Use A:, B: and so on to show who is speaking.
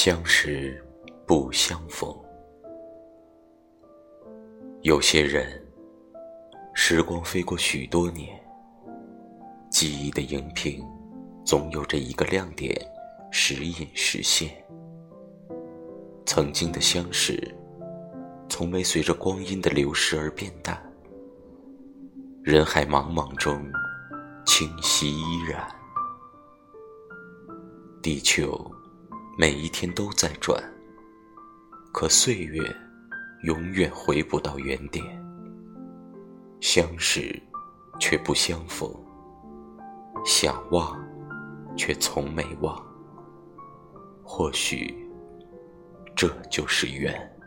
A: 相识不相逢，有些人，时光飞过许多年，记忆的荧屏总有着一个亮点，时隐时现。曾经的相识，从没随着光阴的流逝而变淡。人海茫茫中，清晰依然。地球。每一天都在转，可岁月永远回不到原点。相识却不相逢，想忘却从没忘。或许这就是缘。